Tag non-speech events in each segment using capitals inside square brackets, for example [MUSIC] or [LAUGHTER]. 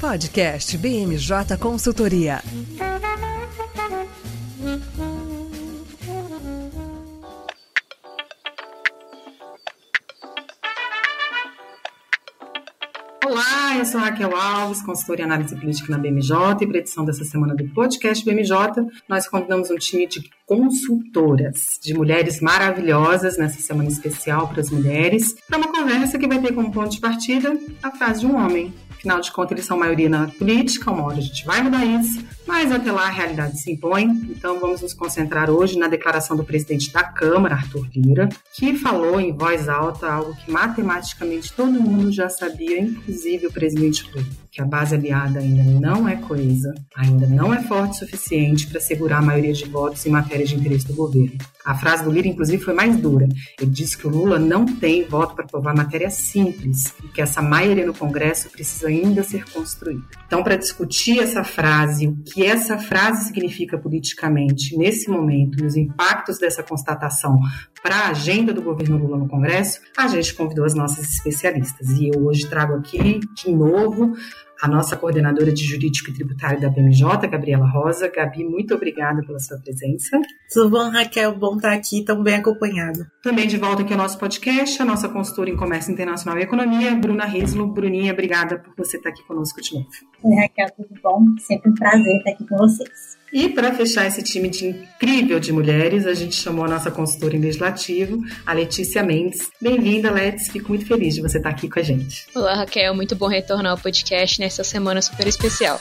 Podcast BMJ Consultoria. Olá, eu sou Raquel Alves, consultora em análise política na BMJ e para edição dessa semana do podcast BMJ, nós convidamos um time de consultoras, de mulheres maravilhosas nessa semana especial para as mulheres, para uma conversa que vai ter como ponto de partida a frase de um homem. Afinal de contas, eles são maioria na política, uma hora a gente vai mudar isso, mas até lá a realidade se impõe. Então vamos nos concentrar hoje na declaração do presidente da Câmara, Arthur Lira, que falou em voz alta algo que matematicamente todo mundo já sabia, inclusive o presidente Lula, que a base aliada ainda não é coesa, ainda não é forte o suficiente para segurar a maioria de votos em matéria de interesse do governo. A frase do Lira, inclusive, foi mais dura. Ele disse que o Lula não tem voto para aprovar matéria simples e que essa maioria no Congresso precisa ainda ser construída. Então, para discutir essa frase, o que essa frase significa politicamente nesse momento, os impactos dessa constatação para a agenda do governo Lula no Congresso, a gente convidou as nossas especialistas. E eu hoje trago aqui, de novo, a nossa coordenadora de jurídico e tributário da BMJ, Gabriela Rosa. Gabi, muito obrigada pela sua presença. Tudo bom, Raquel? Bom estar aqui, tão bem acompanhada. Também de volta aqui ao nosso podcast, a nossa consultora em Comércio Internacional e Economia, Bruna Rislo. Bruninha, obrigada por você estar aqui conosco de novo. Oi, Raquel, tudo bom? Sempre um prazer estar aqui com vocês. E para fechar esse time de incrível de mulheres, a gente chamou a nossa consultora em legislativo, a Letícia Mendes. Bem-vinda, Letícia. Fico muito feliz de você estar aqui com a gente. Olá, Raquel. Muito bom retornar ao podcast nessa semana super especial.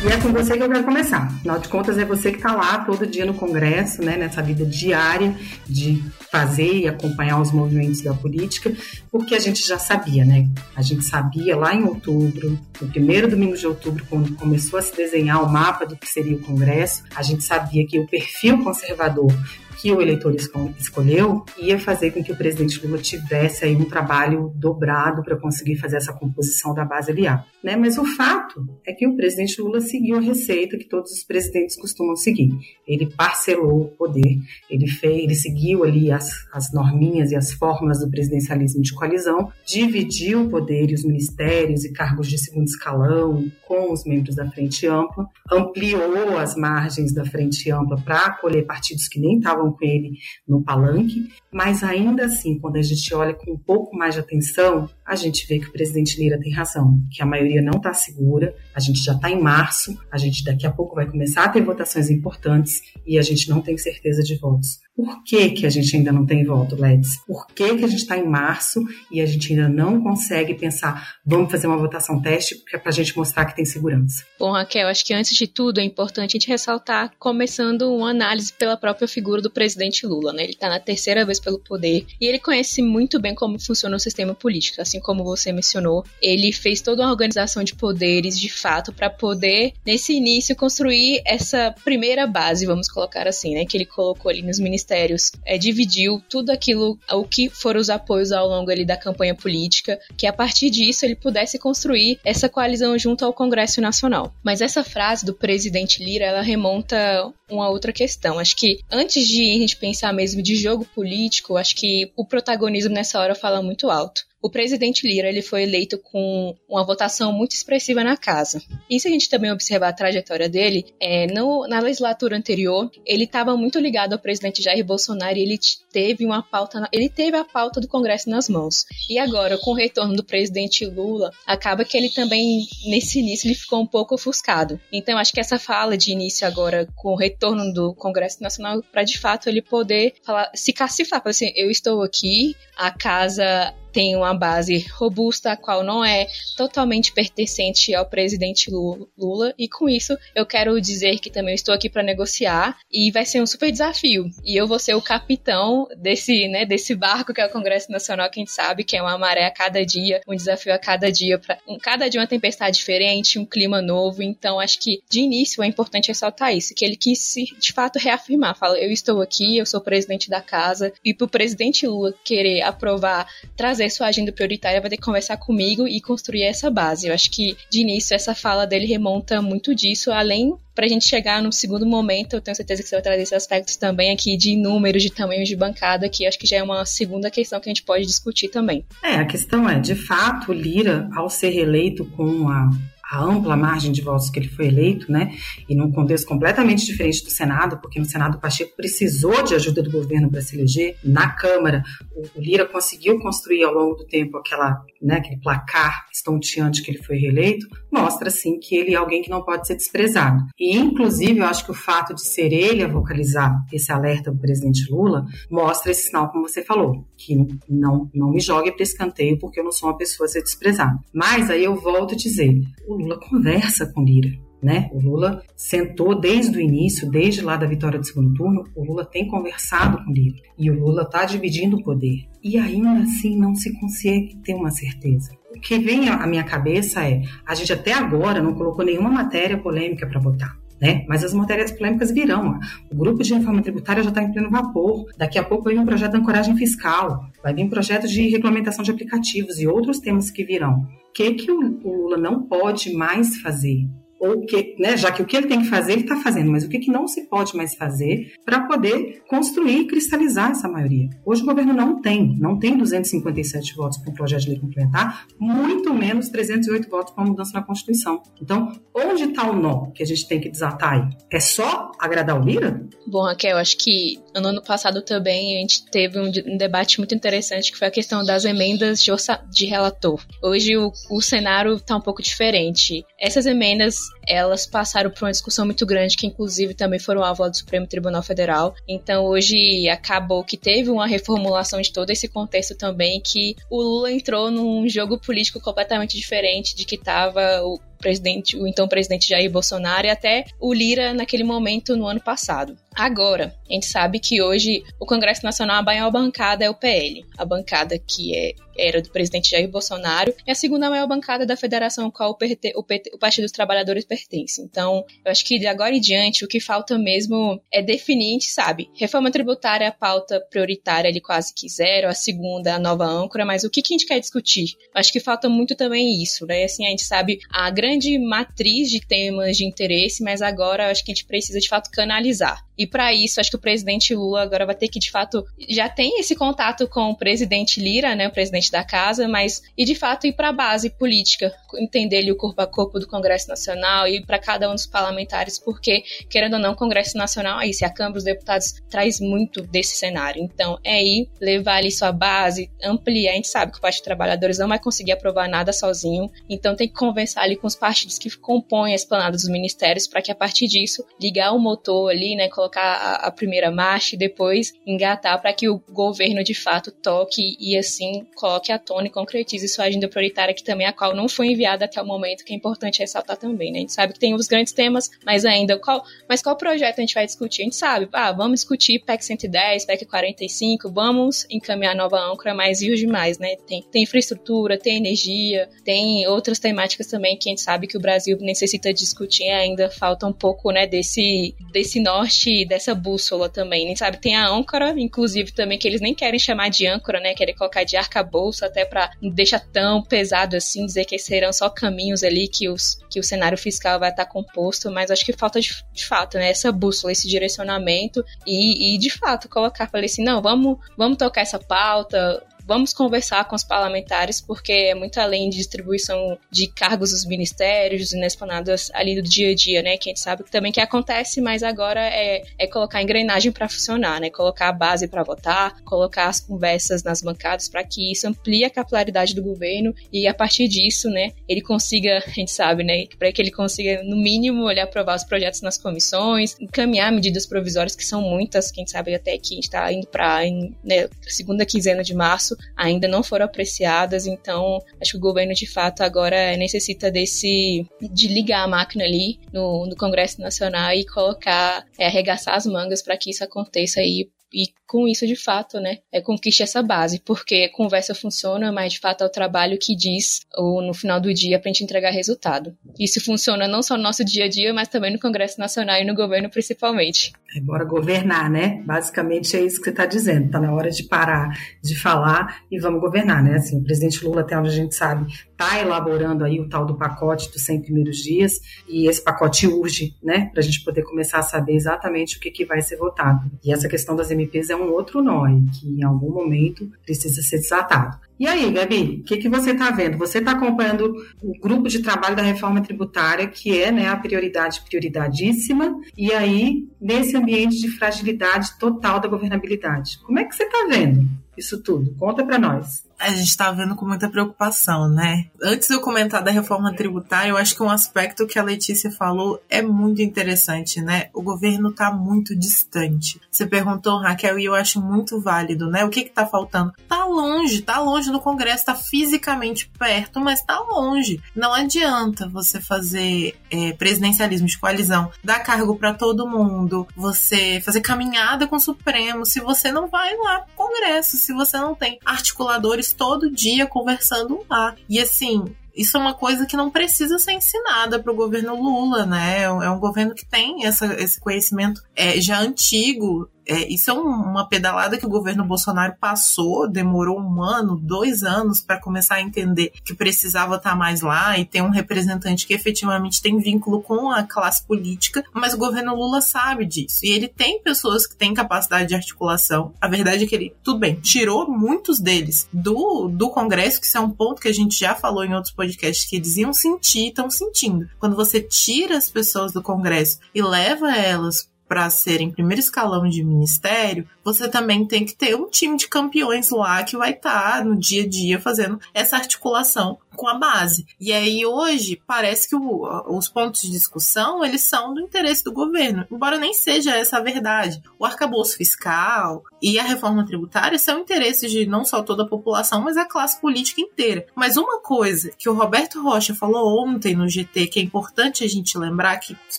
E é com você que eu quero começar. Afinal de contas, é você que está lá todo dia no Congresso, né, nessa vida diária de fazer e acompanhar os movimentos da política, porque a gente já sabia, né? A gente sabia lá em outubro, no primeiro domingo de outubro, quando começou a se desenhar o mapa do que seria o Congresso, a gente sabia que o perfil conservador que o eleitor escolheu ia fazer com que o presidente Lula tivesse aí um trabalho dobrado para conseguir fazer essa composição da base aliada. Né? Mas o fato é que o presidente Lula seguiu a receita que todos os presidentes costumam seguir. Ele parcelou o poder, ele fez, ele seguiu ali as, as norminhas e as fórmulas do presidencialismo de coalizão, dividiu o poder e os ministérios e cargos de segundo escalão com os membros da Frente Ampla, ampliou as margens da Frente Ampla para acolher partidos que nem estavam com ele no palanque, mas ainda assim, quando a gente olha com um pouco mais de atenção, a gente vê que o presidente Lira tem razão, que a maioria não está segura, a gente já está em março, a gente daqui a pouco vai começar a ter votações importantes e a gente não tem certeza de votos. Por que, que a gente ainda não tem voto, Ledes? Por que, que a gente está em março e a gente ainda não consegue pensar, vamos fazer uma votação teste para a gente mostrar que tem segurança? Bom, Raquel, acho que antes de tudo é importante a gente ressaltar, começando uma análise pela própria figura do presidente Lula. Né? Ele está na terceira vez pelo poder e ele conhece muito bem como funciona o sistema político. Assim como você mencionou, ele fez toda uma organização de poderes de fato para poder, nesse início, construir essa primeira base, vamos colocar assim, né? Que ele colocou ali nos ministérios ministérios é, dividiu tudo aquilo, o que foram os apoios ao longo ali da campanha política, que a partir disso ele pudesse construir essa coalizão junto ao Congresso Nacional. Mas essa frase do presidente Lira, ela remonta uma outra questão. Acho que antes de a gente pensar mesmo de jogo político, acho que o protagonismo nessa hora fala muito alto o presidente Lira ele foi eleito com uma votação muito expressiva na casa. E se a gente também observar a trajetória dele, é, no, na legislatura anterior, ele estava muito ligado ao presidente Jair Bolsonaro e ele teve uma pauta, ele teve a pauta do Congresso nas mãos. E agora, com o retorno do presidente Lula, acaba que ele também, nesse início, ele ficou um pouco ofuscado. Então, acho que essa fala de início agora, com o retorno do Congresso Nacional, para de fato ele poder falar, se cacifar, assim, eu estou aqui, a casa tem uma base robusta, a qual não é totalmente pertencente ao presidente Lula, e com isso eu quero dizer que também estou aqui para negociar e vai ser um super desafio. E eu vou ser o capitão desse, né, desse barco que é o Congresso Nacional, que a gente sabe que é uma maré a cada dia, um desafio a cada dia, pra, um, cada dia uma tempestade diferente, um clima novo. Então acho que de início é importante ressaltar isso, que ele quis se de fato reafirmar, fala, eu estou aqui, eu sou presidente da casa, e para o presidente Lula querer aprovar, trazer fazer sua agenda prioritária, vai ter que conversar comigo e construir essa base. Eu acho que, de início, essa fala dele remonta muito disso, além para a gente chegar no segundo momento, eu tenho certeza que você vai trazer esses aspectos também aqui de números, de tamanhos de bancada, que acho que já é uma segunda questão que a gente pode discutir também. É, a questão é, de fato, Lira, ao ser reeleito com a a ampla margem de votos que ele foi eleito, né, e num contexto completamente diferente do Senado, porque no Senado o Pacheco precisou de ajuda do governo para se eleger, na Câmara o, Lira conseguiu construir ao longo do tempo aquela, né, aquele placar estonteante que ele foi reeleito, mostra sim que ele é alguém que não pode ser desprezado. E inclusive eu acho que o fato de ser ele a vocalizar esse alerta do presidente Lula mostra esse sinal, como você falou, que não não me jogue para escanteio porque eu não sou uma pessoa a ser desprezada. Mas aí eu volto a dizer, o Lula conversa com Lira. Né? O Lula sentou desde o início, desde lá da vitória do segundo turno, o Lula tem conversado com Lira e o Lula está dividindo o poder. E ainda assim não se consegue ter uma certeza. O que vem à minha cabeça é: a gente até agora não colocou nenhuma matéria polêmica para votar. Né? Mas as matérias polêmicas virão. O grupo de reforma tributária já está em pleno vapor. Daqui a pouco vai vir um projeto de ancoragem fiscal, vai vir um projeto de regulamentação de aplicativos e outros temas que virão que, que o Lula não pode mais fazer ou que, né, já que o que ele tem que fazer, ele está fazendo, mas o que, que não se pode mais fazer para poder construir e cristalizar essa maioria. Hoje o governo não tem, não tem 257 votos para um projeto de lei complementar, muito menos 308 votos para uma mudança na Constituição. Então, onde está o nó que a gente tem que desatar aí? É só agradar o Lira? Bom, Raquel, acho que no ano passado também a gente teve um, debate muito interessante que foi a questão das emendas de, de relator. Hoje o, o cenário está um pouco diferente. Essas emendas elas passaram por uma discussão muito grande, que inclusive também foram alvo do Supremo Tribunal Federal. Então hoje acabou que teve uma reformulação de todo esse contexto também, que o Lula entrou num jogo político completamente diferente de que estava presidente, o então presidente Jair Bolsonaro e até o Lira naquele momento no ano passado. Agora, a gente sabe que hoje o Congresso Nacional, a maior bancada é o PL, a bancada que é, era do presidente Jair Bolsonaro, e a segunda maior bancada da federação ao qual o, PT, o, PT, o Partido dos Trabalhadores pertence. Então, eu acho que de agora em diante, o que falta mesmo é definir, a gente sabe, reforma tributária é a pauta prioritária ali quase que zero, a segunda a nova âncora, mas o que, que a gente quer discutir? Eu acho que falta muito também isso, né? Assim, a gente sabe a grande matriz de temas de interesse, mas agora acho que a gente precisa de fato canalizar. E para isso, acho que o presidente Lula agora vai ter que, de fato, já tem esse contato com o presidente Lira, né, o presidente da casa, mas e de fato ir para a base política, entender ali o corpo a corpo do Congresso Nacional e para cada um dos parlamentares, porque querendo ou não, o Congresso Nacional, aí se a Câmara dos Deputados traz muito desse cenário. Então, é ir levar ali sua base, ampliar. A gente sabe que o Partido Trabalhadores não vai conseguir aprovar nada sozinho, então tem que conversar ali com os partidos que compõem a esplanada dos ministérios para que a partir disso ligar o motor ali, né, colocar a, a primeira marcha e depois engatar para que o governo de fato toque e assim coloque à tona e concretize sua agenda prioritária, que também é a qual não foi enviada até o momento, que é importante ressaltar também, né? A gente sabe que tem os grandes temas, mas ainda qual, mas qual projeto a gente vai discutir? A gente sabe, ah, vamos discutir PEC 110, PEC 45, vamos encaminhar nova âncora, mas e os demais, né? Tem, tem infraestrutura, tem energia, tem outras temáticas também que a gente sabe que o Brasil necessita discutir ainda falta um pouco, né, desse, desse norte dessa bússola também, sabe? Tem a âncora, inclusive, também, que eles nem querem chamar de âncora, né? Querem colocar de arcabouço, até para não deixar tão pesado assim, dizer que serão só caminhos ali que, os, que o cenário fiscal vai estar composto, mas acho que falta de, de fato, né? Essa bússola, esse direcionamento e, e de fato, colocar, falei assim, não, vamos, vamos tocar essa pauta, vamos conversar com os parlamentares, porque é muito além de distribuição de cargos dos ministérios, inexplanadas ali do dia a dia, né? Que a gente sabe também que acontece, mas agora é, é colocar a engrenagem para funcionar, né? Colocar a base para votar, colocar as conversas nas bancadas para que isso amplie a capilaridade do governo e a partir disso, né, ele consiga, a gente sabe, né, para que ele consiga, no mínimo, ele aprovar os projetos nas comissões, encaminhar medidas provisórias, que são muitas, quem sabe até que a gente está indo para né, segunda quinzena de março, ainda não foram apreciadas, então acho que o governo de fato agora necessita desse de ligar a máquina ali no, no Congresso Nacional e colocar, é, arregaçar as mangas para que isso aconteça aí e com isso, de fato, né, é, conquiste essa base, porque conversa funciona, mas de fato é o trabalho que diz ou no final do dia para a gente entregar resultado. Isso funciona não só no nosso dia a dia, mas também no Congresso Nacional e no governo principalmente. É, bora governar, né? Basicamente é isso que você está dizendo. Está na hora de parar de falar e vamos governar, né? Assim, o presidente Lula, até onde a gente sabe, está elaborando aí o tal do pacote dos 100 primeiros dias e esse pacote urge, né? Para a gente poder começar a saber exatamente o que, que vai ser votado. E essa questão das MPs é um outro nó que em algum momento precisa ser desatado. E aí, Gabi, o que, que você está vendo? Você está acompanhando o grupo de trabalho da reforma tributária, que é né, a prioridade prioridadíssima, e aí, nesse ambiente de fragilidade total da governabilidade. Como é que você está vendo isso tudo? Conta para nós a gente está vendo com muita preocupação, né? Antes de eu comentar da reforma tributária, eu acho que um aspecto que a Letícia falou é muito interessante, né? O governo está muito distante. Você perguntou, Raquel, e eu acho muito válido, né? O que está faltando? Tá longe, tá longe no Congresso, tá fisicamente perto, mas tá longe. Não adianta você fazer é, presidencialismo de coalizão, dar cargo para todo mundo, você fazer caminhada com o Supremo, se você não vai lá pro Congresso, se você não tem articuladores todo dia conversando lá. E assim, isso é uma coisa que não precisa ser ensinada para o governo Lula, né? É um governo que tem essa, esse conhecimento é, já antigo é, isso é um, uma pedalada que o governo Bolsonaro passou, demorou um ano, dois anos para começar a entender que precisava estar tá mais lá e ter um representante que efetivamente tem vínculo com a classe política, mas o governo Lula sabe disso. E ele tem pessoas que têm capacidade de articulação. A verdade é que ele, tudo bem, tirou muitos deles do, do Congresso, que isso é um ponto que a gente já falou em outros podcasts, que eles iam sentir e estão sentindo. Quando você tira as pessoas do Congresso e leva elas para serem primeiro escalão de ministério, você também tem que ter um time de campeões lá que vai estar tá no dia a dia fazendo essa articulação com a base. E aí hoje parece que o, os pontos de discussão eles são do interesse do governo, embora nem seja essa a verdade. O arcabouço fiscal e a reforma tributária são interesses de não só toda a população, mas a classe política inteira. Mas uma coisa que o Roberto Rocha falou ontem no GT que é importante a gente lembrar que as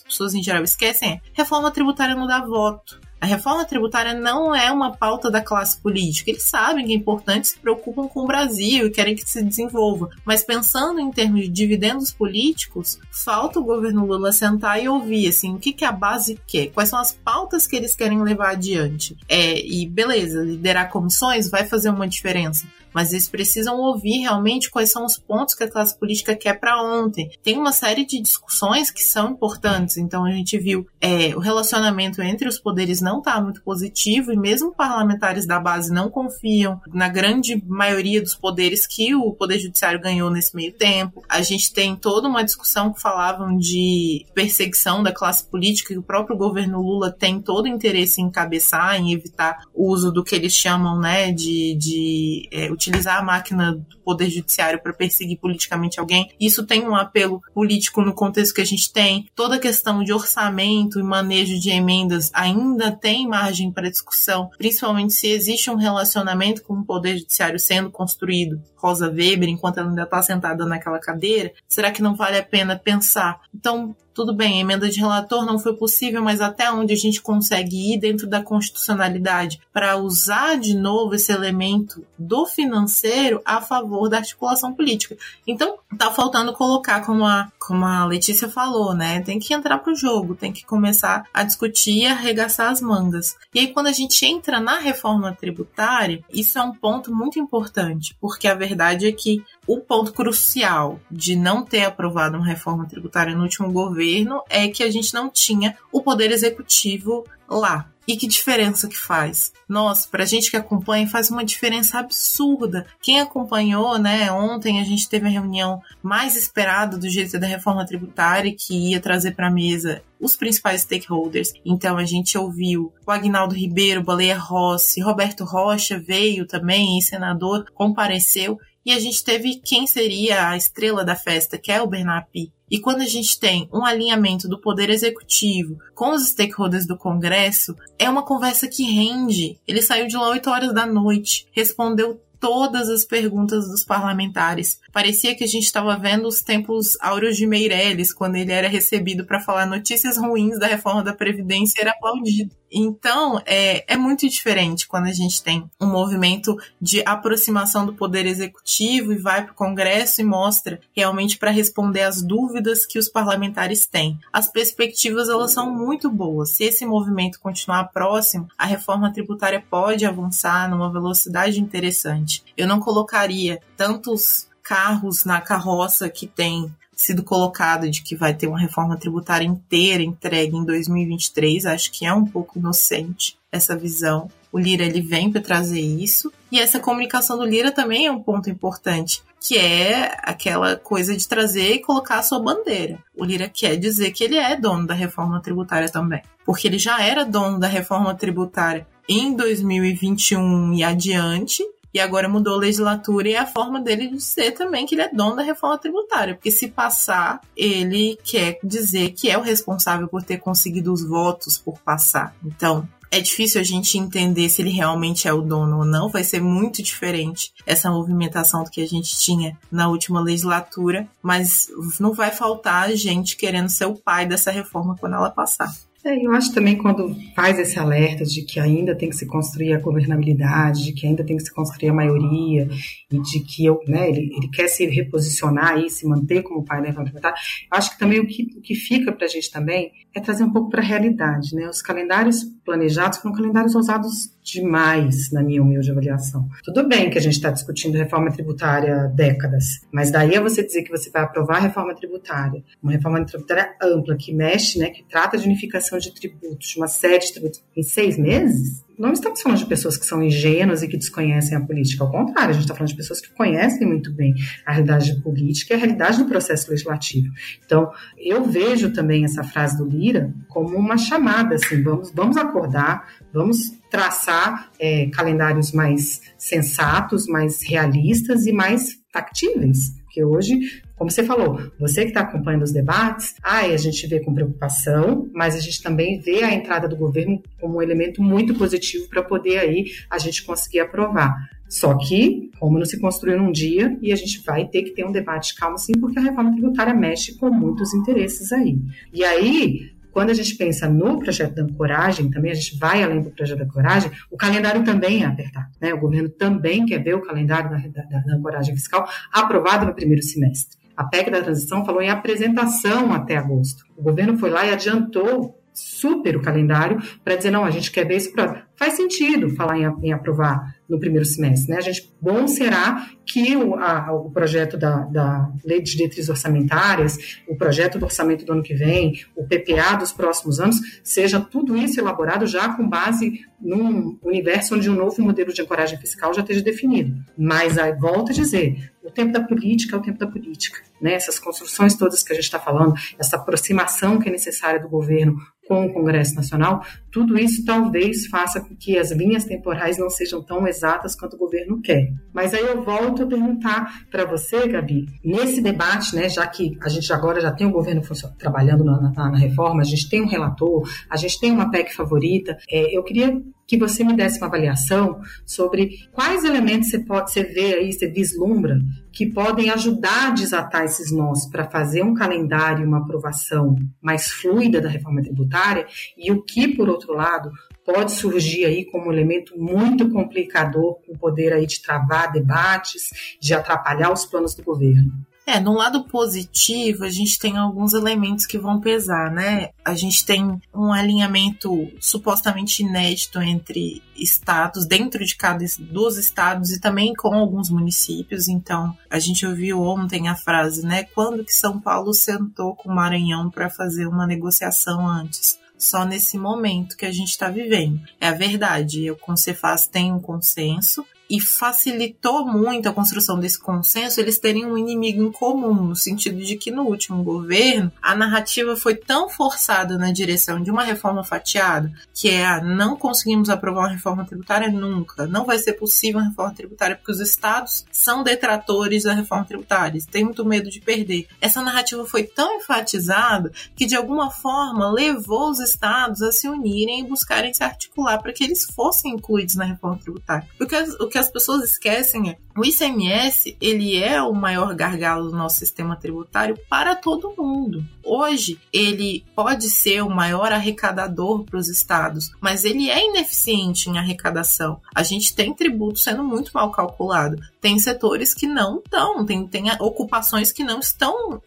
pessoas em geral esquecem é reforma tributária não dá voto. A reforma tributária não é uma pauta da classe política. Eles sabem que é importante, se preocupam com o Brasil e querem que se desenvolva. Mas pensando em termos de dividendos políticos, falta o governo Lula sentar e ouvir assim, o que, que a base quer, quais são as pautas que eles querem levar adiante. É, e beleza, liderar comissões vai fazer uma diferença mas eles precisam ouvir realmente quais são os pontos que a classe política quer para ontem. Tem uma série de discussões que são importantes, então a gente viu é, o relacionamento entre os poderes não está muito positivo e mesmo parlamentares da base não confiam na grande maioria dos poderes que o Poder Judiciário ganhou nesse meio tempo. A gente tem toda uma discussão que falavam de perseguição da classe política, que o próprio governo Lula tem todo o interesse em encabeçar, em evitar o uso do que eles chamam né, de, de é, utilizar a máquina do poder judiciário para perseguir politicamente alguém. Isso tem um apelo político no contexto que a gente tem. Toda a questão de orçamento e manejo de emendas ainda tem margem para discussão, principalmente se existe um relacionamento com o poder judiciário sendo construído. Rosa Weber, enquanto ela ainda está sentada naquela cadeira, será que não vale a pena pensar? Então, tudo bem, emenda de relator não foi possível, mas até onde a gente consegue ir dentro da constitucionalidade para usar de novo esse elemento do financeiro a favor da articulação política. Então, tá faltando colocar, como a, como a Letícia falou, né? Tem que entrar pro jogo, tem que começar a discutir e arregaçar as mangas. E aí, quando a gente entra na reforma tributária, isso é um ponto muito importante, porque a verdade é que o ponto crucial de não ter aprovado uma reforma tributária no último governo é que a gente não tinha o poder executivo lá. E que diferença que faz? Nossa, pra gente que acompanha, faz uma diferença absurda. Quem acompanhou, né, ontem a gente teve a reunião mais esperada do jeito da reforma tributária que ia trazer para a mesa os principais stakeholders. Então a gente ouviu o Agnaldo Ribeiro, Baleia Rossi, Roberto Rocha veio também, senador, compareceu e a gente teve quem seria a estrela da festa, que é o Bernapi. E quando a gente tem um alinhamento do poder executivo com os stakeholders do Congresso, é uma conversa que rende. Ele saiu de lá 8 horas da noite, respondeu todas as perguntas dos parlamentares. Parecia que a gente estava vendo os tempos áureos de Meirelles, quando ele era recebido para falar notícias ruins da reforma da Previdência e era aplaudido. Então, é, é muito diferente quando a gente tem um movimento de aproximação do poder executivo e vai para o Congresso e mostra realmente para responder às dúvidas que os parlamentares têm. As perspectivas elas são muito boas. Se esse movimento continuar próximo, a reforma tributária pode avançar numa velocidade interessante. Eu não colocaria tantos carros na carroça que tem sido colocado de que vai ter uma reforma tributária inteira entregue em 2023. Acho que é um pouco inocente essa visão. O Lira ele vem para trazer isso. E essa comunicação do Lira também é um ponto importante, que é aquela coisa de trazer e colocar a sua bandeira. O Lira quer dizer que ele é dono da reforma tributária também, porque ele já era dono da reforma tributária em 2021 e adiante, e agora mudou a legislatura e a forma dele de ser também que ele é dono da reforma tributária. Porque se passar, ele quer dizer que é o responsável por ter conseguido os votos por passar. Então, é difícil a gente entender se ele realmente é o dono ou não. Vai ser muito diferente essa movimentação do que a gente tinha na última legislatura, mas não vai faltar gente querendo ser o pai dessa reforma quando ela passar. É, eu acho também quando faz esse alerta de que ainda tem que se construir a governabilidade, de que ainda tem que se construir a maioria e de que eu, né, ele, ele quer se reposicionar e se manter como pai da reforma eu acho que também o que, o que fica para a gente também é trazer um pouco para a realidade, né? Os calendários planejados foram calendários ousados demais, na minha humilde avaliação. Tudo bem que a gente está discutindo reforma tributária há décadas, mas daí é você dizer que você vai aprovar a reforma tributária, uma reforma tributária ampla que mexe, né, que trata de unificação de tributos, uma série de tributos em seis meses, não estamos falando de pessoas que são ingênuas e que desconhecem a política. Ao contrário, a gente está falando de pessoas que conhecem muito bem a realidade política e a realidade do processo legislativo. Então, eu vejo também essa frase do Lira como uma chamada, assim, vamos, vamos acordar, vamos traçar é, calendários mais sensatos, mais realistas e mais factíveis. Porque hoje como você falou, você que está acompanhando os debates, ai, a gente vê com preocupação, mas a gente também vê a entrada do governo como um elemento muito positivo para poder aí a gente conseguir aprovar. Só que, como não se construiu num dia, e a gente vai ter que ter um debate calmo sim, porque a reforma tributária mexe com muitos interesses aí. E aí, quando a gente pensa no projeto da ancoragem, também a gente vai além do projeto da ancoragem, o calendário também é apertado. Né? O governo também quer ver o calendário da, da, da ancoragem fiscal aprovado no primeiro semestre. A PEC da transição falou em apresentação até agosto. O governo foi lá e adiantou super o calendário para dizer, não, a gente quer ver isso. Pra... Faz sentido falar em, em aprovar no primeiro semestre. Né? A gente, bom será que o, a, o projeto da, da Lei de Diretrizes Orçamentárias, o projeto do orçamento do ano que vem, o PPA dos próximos anos, seja tudo isso elaborado já com base num universo onde um novo modelo de ancoragem fiscal já esteja definido. Mas, aí, volto a dizer, o tempo da política é o tempo da política. Né? Essas construções todas que a gente está falando, essa aproximação que é necessária do governo com o Congresso Nacional, tudo isso talvez faça com que as linhas temporais não sejam tão exatas quanto o governo quer. Mas aí eu volto a perguntar para você, Gabi, nesse debate, né, já que a gente agora já tem o governo trabalhando na, na, na reforma, a gente tem um relator, a gente tem uma PEC favorita, é, eu queria que você me desse uma avaliação sobre quais elementos você pode você vê aí, você vislumbra que podem ajudar a desatar esses nós para fazer um calendário, uma aprovação mais fluida da reforma tributária e o que, por outro lado, pode surgir aí como um elemento muito complicador com o poder aí de travar debates, de atrapalhar os planos do governo. É, no lado positivo, a gente tem alguns elementos que vão pesar, né? A gente tem um alinhamento supostamente inédito entre estados, dentro de cada dos estados e também com alguns municípios. Então, a gente ouviu ontem a frase, né? Quando que São Paulo sentou com o Maranhão para fazer uma negociação antes? Só nesse momento que a gente está vivendo. É a verdade. O Concefaz tem um consenso, e facilitou muito a construção desse consenso eles terem um inimigo em comum, no sentido de que no último governo a narrativa foi tão forçada na direção de uma reforma fatiada, que é a não conseguimos aprovar uma reforma tributária nunca, não vai ser possível uma reforma tributária porque os estados são detratores da reforma tributária, eles têm muito medo de perder. Essa narrativa foi tão enfatizada que de alguma forma levou os estados a se unirem e buscarem se articular para que eles fossem incluídos na reforma tributária. O que as pessoas esquecem é o ICMS, ele é o maior gargalo do nosso sistema tributário para todo mundo. Hoje, ele pode ser o maior arrecadador para os estados, mas ele é ineficiente em arrecadação. A gente tem tributo sendo muito mal calculado. Tem setores que não estão, tem, tem ocupações que não estão,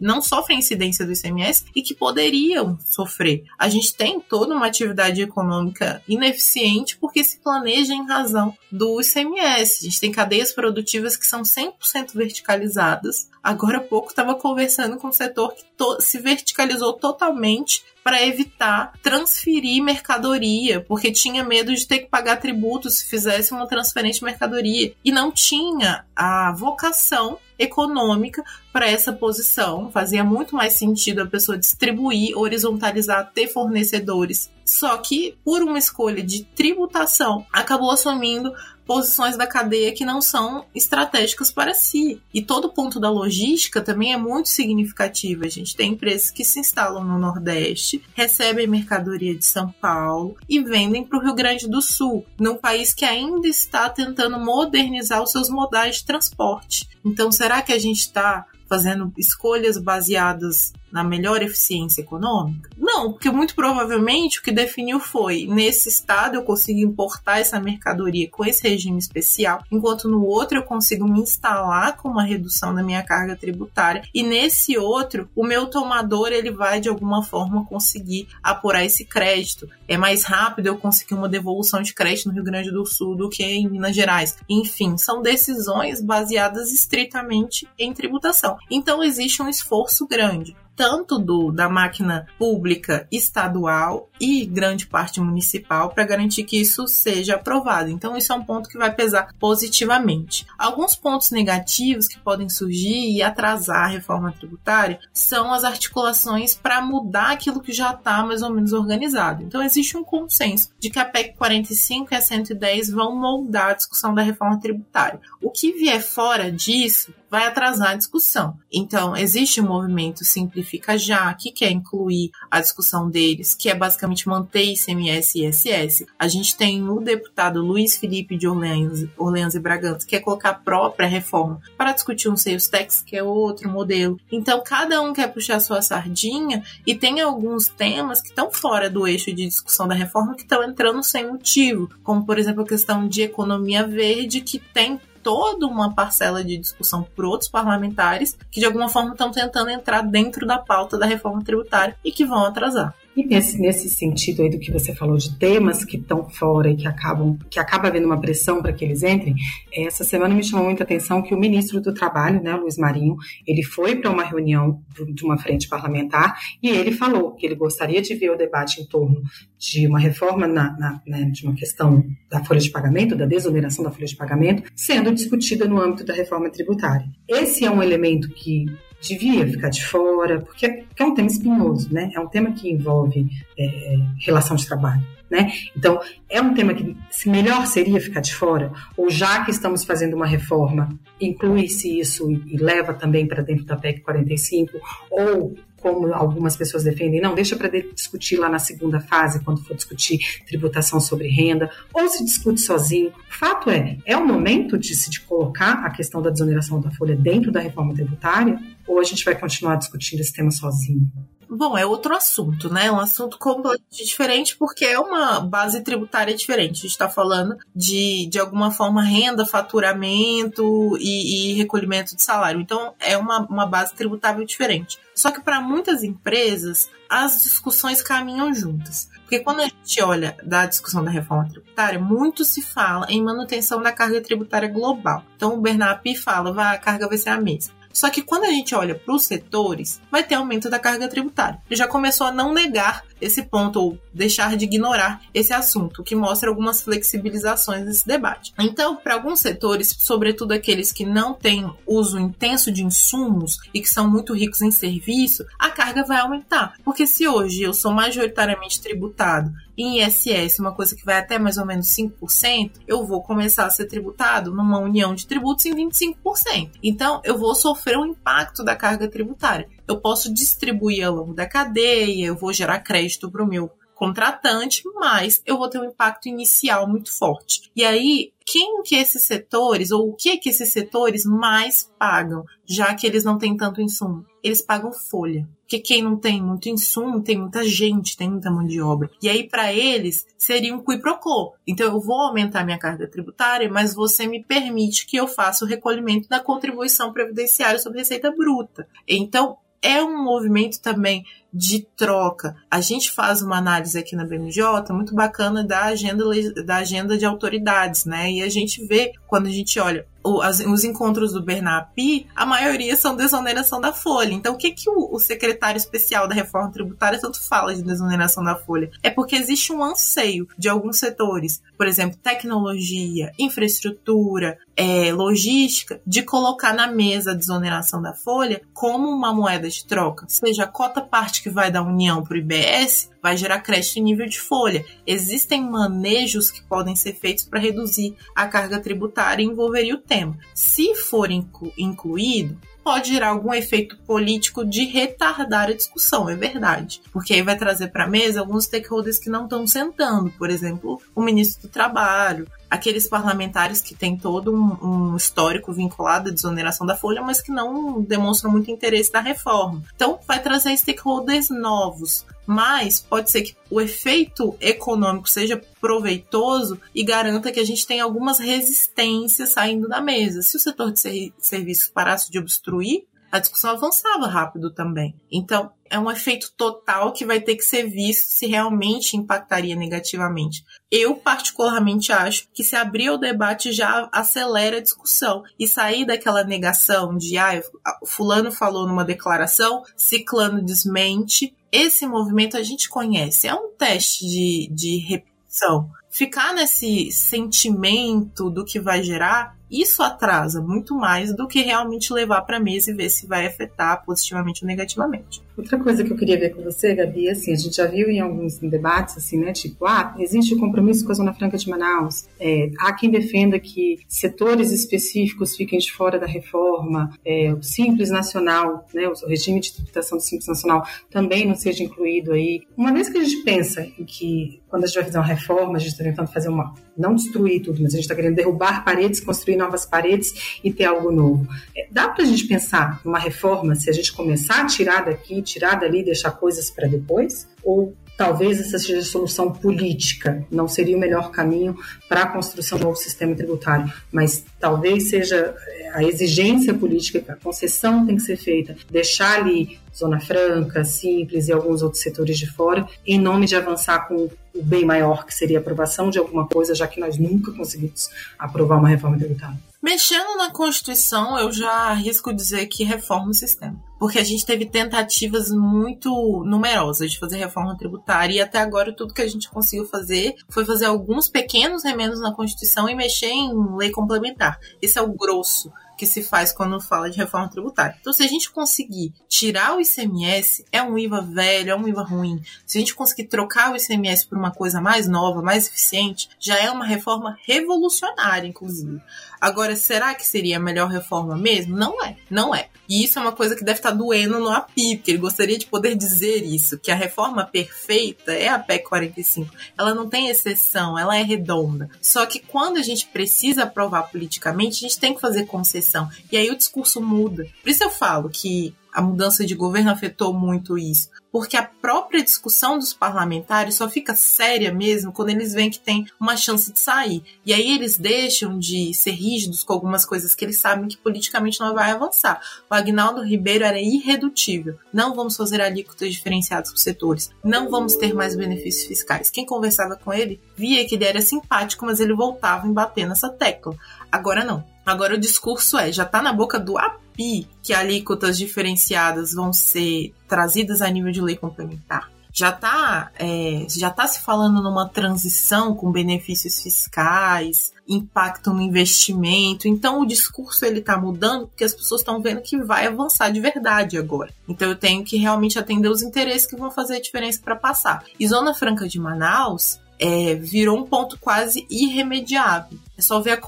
não sofrem incidência do ICMS e que poderiam sofrer. A gente tem toda uma atividade econômica ineficiente porque se planeja em razão do ICMS. A gente tem cadeias produtivas que são 100% verticalizadas. Agora há pouco estava conversando com um setor que se verticalizou totalmente para evitar transferir mercadoria, porque tinha medo de ter que pagar tributo se fizesse uma transferência de mercadoria. E não tinha a vocação econômica para essa posição. Fazia muito mais sentido a pessoa distribuir, horizontalizar, ter fornecedores. Só que, por uma escolha de tributação, acabou assumindo posições da cadeia que não são estratégicas para si. E todo ponto da logística também é muito significativo. A gente tem empresas que se instalam no Nordeste, recebem mercadoria de São Paulo e vendem para o Rio Grande do Sul, num país que ainda está tentando modernizar os seus modais de transporte. Então, será que a gente está fazendo escolhas baseadas na melhor eficiência econômica? Não, porque muito provavelmente o que definiu foi: nesse estado eu consigo importar essa mercadoria com esse regime especial, enquanto no outro eu consigo me instalar com uma redução da minha carga tributária, e nesse outro o meu tomador ele vai de alguma forma conseguir apurar esse crédito. É mais rápido eu conseguir uma devolução de crédito no Rio Grande do Sul do que em Minas Gerais. Enfim, são decisões baseadas estritamente em tributação. Então existe um esforço grande tanto do da máquina pública estadual e grande parte municipal para garantir que isso seja aprovado. Então isso é um ponto que vai pesar positivamente. Alguns pontos negativos que podem surgir e atrasar a reforma tributária são as articulações para mudar aquilo que já está mais ou menos organizado. Então existe um consenso de que a PEC 45 e a 110 vão moldar a discussão da reforma tributária. O que vier fora disso vai atrasar a discussão. Então, existe o um movimento Simplifica Já, que quer incluir a discussão deles, que é basicamente manter ICMS e ISS. A gente tem o deputado Luiz Felipe de Orleans, Orleans e Bragança, que quer colocar a própria reforma para discutir um sales tax, que é outro modelo. Então, cada um quer puxar sua sardinha e tem alguns temas que estão fora do eixo de discussão da reforma que estão entrando sem motivo, como, por exemplo, a questão de economia verde, que tem toda uma parcela de discussão por outros parlamentares que de alguma forma estão tentando entrar dentro da pauta da reforma tributária e que vão atrasar. E nesse, nesse sentido aí do que você falou de temas que estão fora e que acabam que acaba havendo uma pressão para que eles entrem, essa semana me chamou muita atenção que o ministro do Trabalho, né, Luiz Marinho, ele foi para uma reunião de uma frente parlamentar e ele falou que ele gostaria de ver o debate em torno de uma reforma na, na né, de uma questão da folha de pagamento, da desoneração da folha de pagamento, sendo discutida no âmbito da reforma tributária. Esse é um elemento que devia ficar de fora, porque é, é um tema espinhoso, né? É um tema que envolve é, relação de trabalho, né? Então, é um tema que se melhor seria ficar de fora, ou já que estamos fazendo uma reforma, inclui-se isso e, e leva também para dentro da PEC 45, ou como algumas pessoas defendem, não, deixa para discutir lá na segunda fase, quando for discutir tributação sobre renda, ou se discute sozinho. O fato é, é o momento de se de colocar a questão da desoneração da folha dentro da reforma tributária, ou a gente vai continuar discutindo esse tema sozinho? Bom, é outro assunto, né? É um assunto completamente diferente porque é uma base tributária diferente. A gente está falando de, de alguma forma, renda, faturamento e, e, recolhimento de salário. Então, é uma, uma base tributável diferente. Só que para muitas empresas, as discussões caminham juntas. Porque quando a gente olha da discussão da reforma tributária, muito se fala em manutenção da carga tributária global. Então, o Bernap fala, vai, a carga vai ser a mesma. Só que quando a gente olha para os setores, vai ter aumento da carga tributária. Ele já começou a não negar esse ponto ou deixar de ignorar esse assunto, que mostra algumas flexibilizações nesse debate. Então, para alguns setores, sobretudo aqueles que não têm uso intenso de insumos e que são muito ricos em serviço, a carga vai aumentar. Porque se hoje eu sou majoritariamente tributado em ISS, uma coisa que vai até mais ou menos 5%, eu vou começar a ser tributado numa união de tributos em 25%. Então, eu vou sofrer um impacto da carga tributária. Eu posso distribuir ao longo da cadeia, eu vou gerar crédito para o meu contratante, mas eu vou ter um impacto inicial muito forte. E aí, quem que esses setores, ou o que que esses setores mais pagam, já que eles não têm tanto insumo? Eles pagam folha. Porque quem não tem muito insumo, tem muita gente, tem muita mão de obra. E aí, para eles, seria um qui pro quo. Então, eu vou aumentar minha carga tributária, mas você me permite que eu faça o recolhimento da contribuição previdenciária sobre receita bruta. Então, é um movimento também de troca. A gente faz uma análise aqui na BMJ muito bacana da agenda, da agenda de autoridades, né? E a gente vê, quando a gente olha os encontros do Bernapi, a maioria são desoneração da folha. Então, o que, que o, secretário especial da reforma tributária tanto fala de desoneração da folha? É porque existe um anseio de alguns setores, por exemplo, tecnologia, infraestrutura, é, logística, de colocar na mesa a desoneração da folha como uma moeda de troca, seja a cota parte que vai da União para o IBS, vai gerar crédito em nível de folha. Existem manejos que podem ser feitos para reduzir a carga tributária e envolveria o tema. Se for inclu incluído, pode gerar algum efeito político de retardar a discussão, é verdade. Porque aí vai trazer para a mesa alguns stakeholders que não estão sentando, por exemplo, o ministro do Trabalho, aqueles parlamentares que têm todo um, um, histórico vinculado à desoneração da folha, mas que não demonstram muito interesse na reforma. Então, vai trazer stakeholders novos, mas pode ser que o efeito econômico seja proveitoso e garanta que a gente tenha algumas resistências saindo da mesa. Se o setor de serviços parasse de obstruir, a discussão avançava rápido também. Então, é um efeito total que vai ter que ser visto se realmente impactaria negativamente. Eu, particularmente, acho que se abrir o debate já acelera a discussão e sair daquela negação de, ah, Fulano falou numa declaração, Ciclano desmente. Esse movimento a gente conhece, é um teste de, de repetição. Ficar nesse sentimento do que vai gerar isso atrasa muito mais do que realmente levar para a mesa e ver se vai afetar positivamente ou negativamente. Outra coisa que eu queria ver com você, Gabi, assim, a gente já viu em alguns debates, assim, né, tipo, ah, existe o compromisso com a Zona Franca de Manaus, é, há quem defenda que setores específicos fiquem de fora da reforma, é, o Simples Nacional, né, o regime de tributação do Simples Nacional também não seja incluído aí. Uma vez que a gente pensa em que quando a gente vai fazer uma reforma, a gente está tentando fazer uma, não destruir tudo, mas a gente está querendo derrubar paredes, construir novas paredes e ter algo novo. É, dá para a gente pensar numa reforma se a gente começar a tirar daqui, tirar dali, deixar coisas para depois? Ou talvez essa seja a solução política, não seria o melhor caminho para a construção de um novo sistema tributário, mas talvez seja é, a exigência política, que a concessão tem que ser feita, deixar ali Zona Franca, Simples e alguns outros setores de fora, em nome de avançar com o bem maior, que seria a aprovação de alguma coisa, já que nós nunca conseguimos aprovar uma reforma tributária. Mexendo na Constituição, eu já arrisco dizer que reforma o sistema. Porque a gente teve tentativas muito numerosas de fazer reforma tributária e até agora tudo que a gente conseguiu fazer foi fazer alguns pequenos remendos na Constituição e mexer em lei complementar. Esse é o grosso que se faz quando fala de reforma tributária. Então, se a gente conseguir tirar o ICMS, é um IVA velho, é um IVA ruim. Se a gente conseguir trocar o ICMS por uma coisa mais nova, mais eficiente, já é uma reforma revolucionária, inclusive. Agora, será que seria a melhor reforma mesmo? Não é, não é. E isso é uma coisa que deve estar doendo no API, porque ele gostaria de poder dizer isso, que a reforma perfeita é a PEC 45. Ela não tem exceção, ela é redonda. Só que quando a gente precisa aprovar politicamente, a gente tem que fazer concessão. E aí o discurso muda. Por isso eu falo que a mudança de governo afetou muito isso. Porque a própria discussão dos parlamentares só fica séria mesmo quando eles veem que tem uma chance de sair. E aí eles deixam de ser rígidos com algumas coisas que eles sabem que politicamente não vai avançar. O Agnaldo Ribeiro era irredutível. Não vamos fazer alíquotas diferenciadas para os setores. Não vamos ter mais benefícios fiscais. Quem conversava com ele via que ele era simpático, mas ele voltava em bater nessa tecla. Agora não. Agora o discurso é, já está na boca do API que alíquotas diferenciadas vão ser trazidas a nível de lei complementar. Já está é, já tá se falando numa transição com benefícios fiscais, impacto no investimento. Então o discurso ele está mudando porque as pessoas estão vendo que vai avançar de verdade agora. Então eu tenho que realmente atender os interesses que vão fazer a diferença para passar. E Zona Franca de Manaus é, virou um ponto quase irremediável. É só ver a,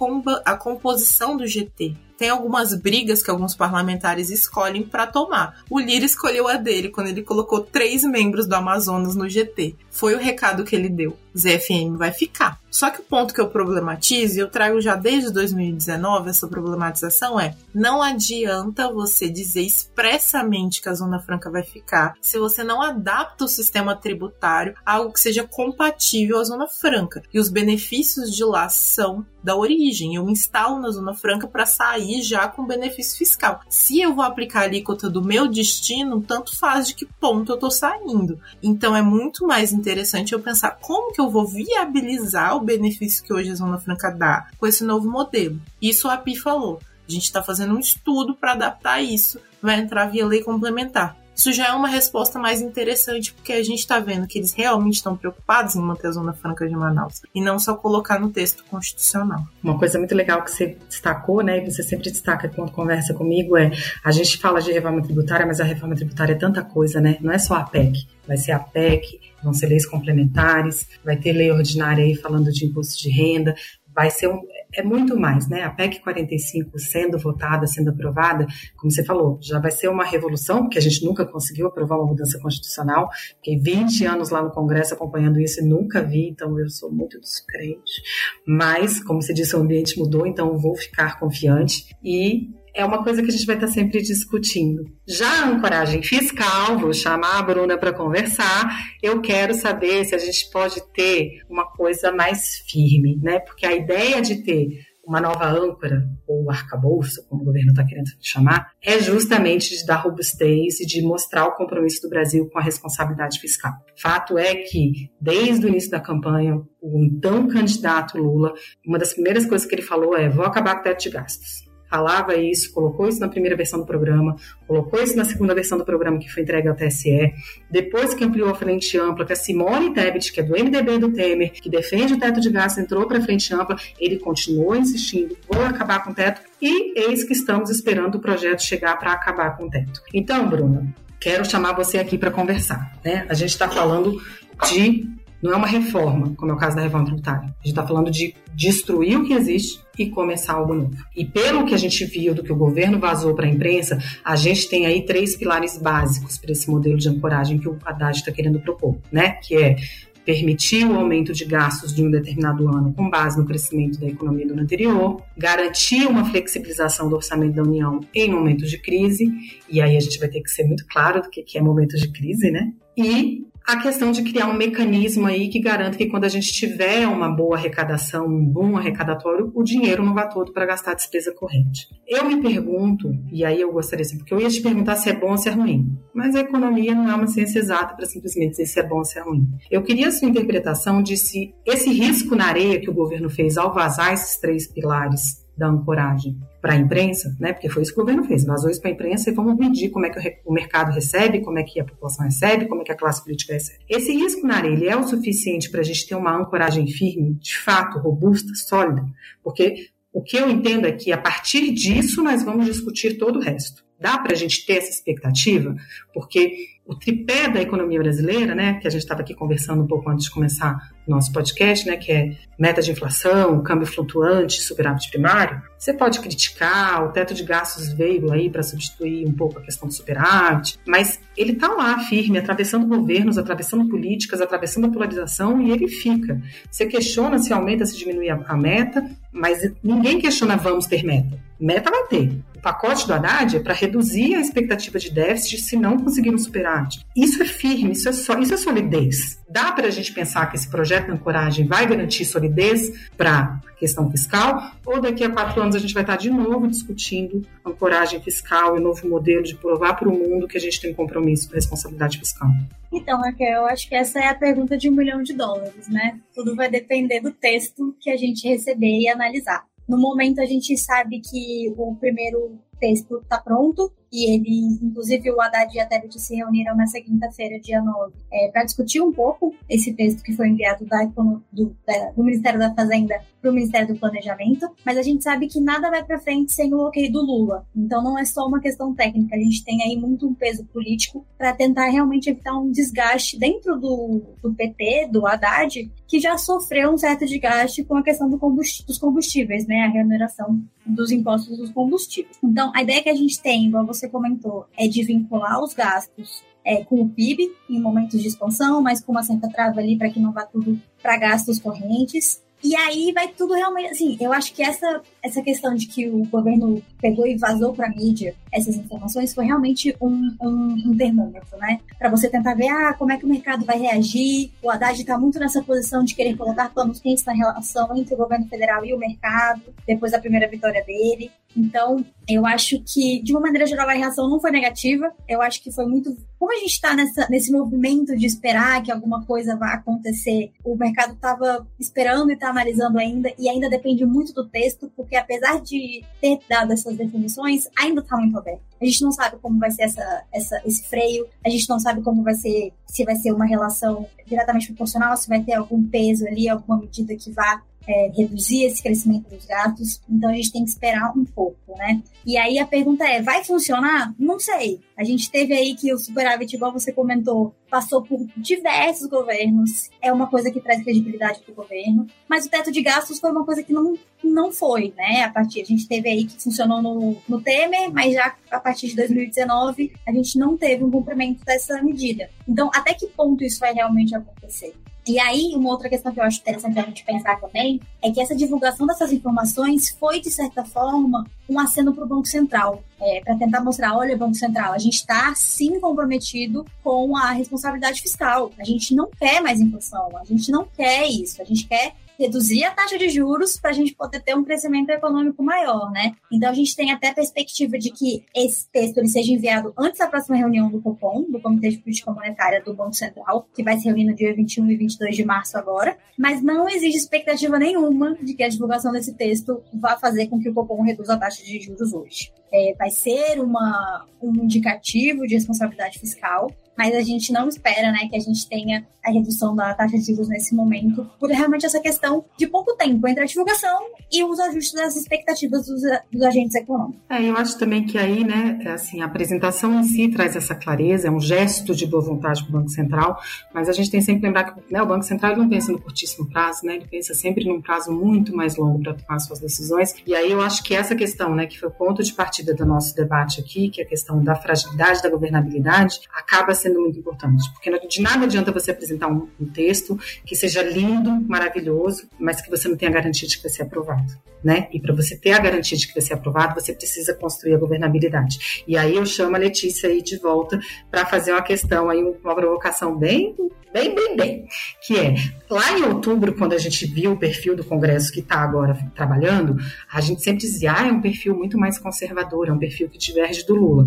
a composição do GT tem algumas brigas que alguns parlamentares escolhem para tomar. O Lira escolheu a dele quando ele colocou três membros do Amazonas no GT. Foi o recado que ele deu. ZFM vai ficar. Só que o ponto que eu problematizo, e eu trago já desde 2019 essa problematização, é: não adianta você dizer expressamente que a Zona Franca vai ficar se você não adapta o sistema tributário a algo que seja compatível à Zona Franca. E os benefícios de lá são da origem. Eu me instalo na Zona Franca para sair já com benefício fiscal. Se eu vou aplicar a alíquota do meu destino, tanto faz de que ponto eu estou saindo. Então é muito mais interessante eu pensar como que eu vou viabilizar o benefício que hoje a Zona Franca dá com esse novo modelo. Isso a API falou. A gente está fazendo um estudo para adaptar isso. Vai entrar via lei complementar. Isso já é uma resposta mais interessante, porque a gente está vendo que eles realmente estão preocupados em manter a Zona Franca de Manaus e não só colocar no texto constitucional. Uma coisa muito legal que você destacou, né, e você sempre destaca quando conversa comigo, é a gente fala de reforma tributária, mas a reforma tributária é tanta coisa, né? Não é só a PEC, vai ser a PEC, vão ser leis complementares, vai ter lei ordinária aí falando de imposto de renda, vai ser um, é muito mais, né? A PEC 45 sendo votada, sendo aprovada, como você falou, já vai ser uma revolução, porque a gente nunca conseguiu aprovar uma mudança constitucional. Fiquei 20 anos lá no Congresso acompanhando isso e nunca vi, então eu sou muito descrente. Mas, como você disse, o ambiente mudou, então vou ficar confiante e é uma coisa que a gente vai estar sempre discutindo. Já a ancoragem fiscal, vou chamar a Bruna para conversar. Eu quero saber se a gente pode ter uma coisa mais firme, né? Porque a ideia de ter uma nova âncora, ou arcabouço, como o governo está querendo chamar, é justamente de dar robustez e de mostrar o compromisso do Brasil com a responsabilidade fiscal. Fato é que, desde o início da campanha, o então candidato Lula, uma das primeiras coisas que ele falou é: vou acabar com o teto de gastos falava isso, colocou isso na primeira versão do programa, colocou isso na segunda versão do programa que foi entregue ao TSE, depois que ampliou a frente ampla, que a Simone Tebet, que é do MDB do Temer, que defende o teto de gastos, entrou para a frente ampla, ele continuou insistindo, vou acabar com o teto, e eis que estamos esperando o projeto chegar para acabar com o teto. Então, Bruna, quero chamar você aqui para conversar. Né? A gente está falando de não é uma reforma, como é o caso da reforma tributária. A gente está falando de destruir o que existe e começar algo novo. E pelo que a gente viu do que o governo vazou para a imprensa, a gente tem aí três pilares básicos para esse modelo de ancoragem que o Haddad está querendo propor, né? Que é permitir o aumento de gastos de um determinado ano com base no crescimento da economia do ano anterior, garantir uma flexibilização do orçamento da União em momentos de crise, e aí a gente vai ter que ser muito claro do que é momento de crise, né? E a questão de criar um mecanismo aí que garanta que quando a gente tiver uma boa arrecadação, um bom arrecadatório, o dinheiro não vá todo para gastar a despesa corrente. Eu me pergunto, e aí eu gostaria, assim, porque eu ia te perguntar se é bom ou se é ruim, mas a economia não é uma ciência exata para simplesmente dizer se é bom ou se é ruim. Eu queria a sua interpretação de se esse risco na areia que o governo fez ao vazar esses três pilares da ancoragem para a imprensa, né? Porque foi isso que o governo fez, vazou isso para a imprensa e vamos medir como é que o mercado recebe, como é que a população recebe, como é que a classe política recebe. Esse risco na areia ele é o suficiente para a gente ter uma ancoragem firme, de fato, robusta, sólida, porque o que eu entendo é que a partir disso nós vamos discutir todo o resto. Dá para a gente ter essa expectativa? Porque o tripé da economia brasileira, né, que a gente estava aqui conversando um pouco antes de começar o nosso podcast, né, que é meta de inflação, câmbio flutuante, superávit primário, você pode criticar, o teto de gastos veio aí para substituir um pouco a questão do superávit, mas ele está lá firme, atravessando governos, atravessando políticas, atravessando a polarização e ele fica. Você questiona se aumenta, se diminui a, a meta, mas ninguém questiona vamos ter meta. Meta vai ter. O pacote do Haddad é para reduzir a expectativa de déficit se não conseguirmos superávit. Isso é firme, isso é, só, isso é solidez. Dá para a gente pensar que esse projeto de ancoragem vai garantir solidez para a questão fiscal, ou daqui a quatro anos a gente vai estar de novo discutindo ancoragem fiscal e novo modelo de provar para o mundo que a gente tem compromisso com responsabilidade fiscal? Então, Raquel, eu acho que essa é a pergunta de um milhão de dólares, né? Tudo vai depender do texto que a gente receber e analisar. No momento, a gente sabe que o primeiro texto está pronto, e ele, inclusive o Haddad e a Tebet se reuniram nessa quinta-feira, dia 9, é, para discutir um pouco esse texto que foi enviado da, do, da, do Ministério da Fazenda para o Ministério do Planejamento, mas a gente sabe que nada vai para frente sem o ok do Lula. Então não é só uma questão técnica, a gente tem aí muito um peso político para tentar realmente evitar um desgaste dentro do, do PT, do Haddad, que já sofreu um certo desgaste com a questão do dos combustíveis, né, a remuneração dos impostos dos combustíveis. Então, a ideia que a gente tem, igual você comentou, é de vincular os gastos é, com o PIB em momentos de expansão, mas com uma certa trava ali para que não vá tudo para gastos correntes. E aí vai tudo realmente, assim, eu acho que essa, essa questão de que o governo pegou e vazou para a mídia essas informações foi realmente um, um, um termômetro, né? Para você tentar ver, ah, como é que o mercado vai reagir. O Haddad está muito nessa posição de querer colocar planos quentes na relação entre o governo federal e o mercado, depois da primeira vitória dele. Então, eu acho que, de uma maneira geral, a reação não foi negativa. Eu acho que foi muito. Como a gente está nesse movimento de esperar que alguma coisa vá acontecer, o mercado estava esperando e está analisando ainda, e ainda depende muito do texto, porque apesar de ter dado essas definições, ainda está muito aberto. A gente não sabe como vai ser essa, essa, esse freio, a gente não sabe como vai ser, se vai ser uma relação diretamente proporcional, se vai ter algum peso ali, alguma medida que vá é, reduzir esse crescimento dos gastos, então a gente tem que esperar um pouco, né? E aí a pergunta é, vai funcionar? Não sei. A gente teve aí que o superávit, igual você comentou, passou por diversos governos, é uma coisa que traz credibilidade para o governo, mas o teto de gastos foi uma coisa que não, não foi, né? A partir, a gente teve aí que funcionou no, no Temer, mas já a partir de 2019 a gente não teve um cumprimento dessa medida. Então, até que ponto isso vai realmente acontecer? E aí, uma outra questão que eu acho interessante a gente pensar também é que essa divulgação dessas informações foi, de certa forma, um aceno para o Banco Central, é, para tentar mostrar: olha, Banco Central, a gente está sim comprometido com a responsabilidade fiscal. A gente não quer mais inflação, a gente não quer isso, a gente quer reduzir a taxa de juros para a gente poder ter um crescimento econômico maior, né? Então a gente tem até a perspectiva de que esse texto ele seja enviado antes da próxima reunião do Copom, do Comitê de Política Monetária do Banco Central, que vai se reunir no dia 21 e 22 de março agora, mas não existe expectativa nenhuma de que a divulgação desse texto vá fazer com que o Copom reduza a taxa de juros hoje. É, vai ser uma, um indicativo de responsabilidade fiscal, mas a gente não espera né, que a gente tenha a redução da taxa de juros nesse momento, por realmente essa questão de pouco tempo entre a divulgação e os ajustes das expectativas dos, dos agentes econômicos. É, eu acho também que aí, né, é assim, a apresentação em si traz essa clareza, é um gesto de boa vontade para o Banco Central, mas a gente tem sempre que lembrar que né, o Banco Central não pensa no curtíssimo prazo, né, ele pensa sempre num prazo muito mais longo para tomar suas decisões, e aí eu acho que essa questão, né, que foi o ponto de partida do nosso debate aqui, que é a questão da fragilidade da governabilidade, acaba sendo sendo muito importante, porque de nada adianta você apresentar um, um texto que seja lindo, maravilhoso, mas que você não tenha garantia de que vai ser aprovado, né? E para você ter a garantia de que vai ser aprovado, você precisa construir a governabilidade. E aí eu chamo a Letícia aí de volta para fazer uma questão aí, uma provocação bem bem, bem, bem, que é lá em outubro, quando a gente viu o perfil do Congresso que está agora trabalhando, a gente sempre dizia, ah, é um perfil muito mais conservador, é um perfil que diverge do Lula.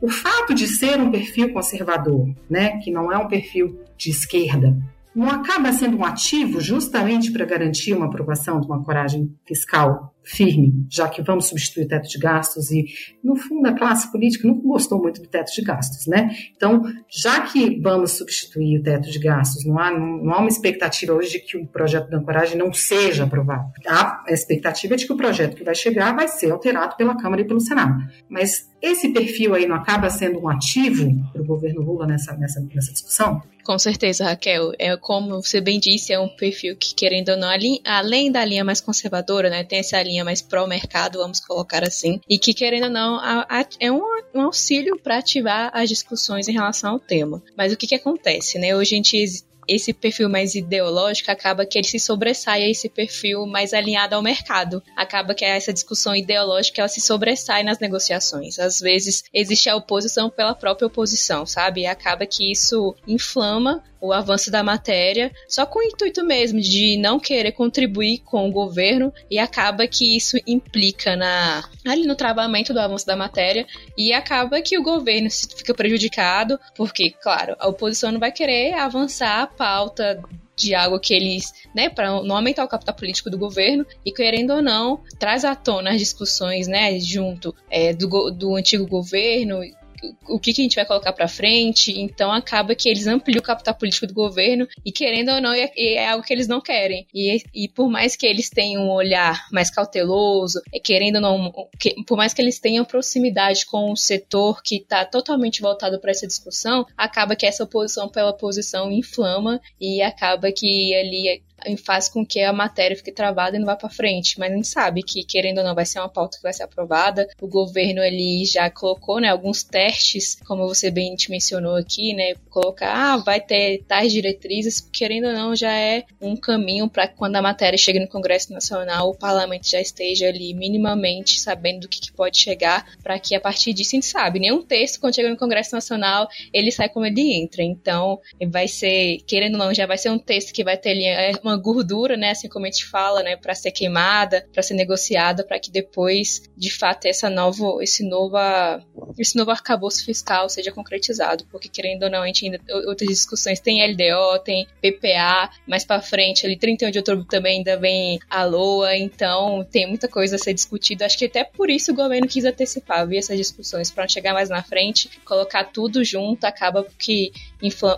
O fato de ser um perfil conservador, né, que não é um perfil de esquerda, não acaba sendo um ativo justamente para garantir uma aprovação de uma coragem fiscal firme, já que vamos substituir o teto de gastos e, no fundo, a classe política nunca gostou muito do teto de gastos, né? Então, já que vamos substituir o teto de gastos, não há, não há uma expectativa hoje de que o projeto da ancoragem não seja aprovado. A expectativa é de que o projeto que vai chegar vai ser alterado pela Câmara e pelo Senado. Mas esse perfil aí não acaba sendo um ativo para o governo Lula nessa, nessa, nessa discussão? Com certeza, Raquel. É como você bem disse, é um perfil que, querendo ou não, além da linha mais conservadora, né, tem essa linha mais pró-mercado, vamos colocar assim, e que, querendo ou não, a, a, é um, um auxílio para ativar as discussões em relação ao tema. Mas o que, que acontece, né? Hoje a gente esse perfil mais ideológico acaba que ele se sobressai a esse perfil mais alinhado ao mercado. Acaba que essa discussão ideológica ela se sobressai nas negociações. Às vezes existe a oposição pela própria oposição, sabe? E acaba que isso inflama o avanço da matéria, só com o intuito mesmo de não querer contribuir com o governo e acaba que isso implica na ali no travamento do avanço da matéria e acaba que o governo fica prejudicado, porque, claro, a oposição não vai querer avançar a pauta de algo que eles, né, para não aumentar o capital político do governo e querendo ou não, traz à tona as discussões, né, junto é, do, do antigo governo o que, que a gente vai colocar para frente. Então acaba que eles ampliam o capital político do governo e querendo ou não é, é algo que eles não querem. E, e por mais que eles tenham um olhar mais cauteloso, é, querendo ou não, que, por mais que eles tenham proximidade com o setor que está totalmente voltado para essa discussão, acaba que essa oposição pela oposição inflama e acaba que ali faz com que a matéria fique travada e não vá para frente. Mas a gente sabe que, querendo ou não, vai ser uma pauta que vai ser aprovada. O governo ele já colocou né, alguns testes, como você bem te mencionou aqui, né? Colocar, ah, vai ter tais diretrizes, querendo ou não, já é um caminho para quando a matéria chegue no Congresso Nacional, o parlamento já esteja ali minimamente sabendo do que, que pode chegar, para que a partir disso a gente sabe. Nenhum texto, quando chega no Congresso Nacional, ele sai como ele entra. Então, vai ser, querendo ou não, já vai ser um texto que vai ter ali é, uma gordura, né, assim como a gente fala, né, para ser queimada, para ser negociada, para que depois, de fato, essa novo, esse nova, esse novo arcabouço fiscal seja concretizado, porque querendo ou não, a gente ainda outras discussões tem LDO, tem PPA, mais para frente, ali 31 de outubro também ainda vem a LOA, então tem muita coisa a ser discutida. Acho que até por isso o governo quis antecipar, ver essas discussões para chegar mais na frente, colocar tudo junto, acaba que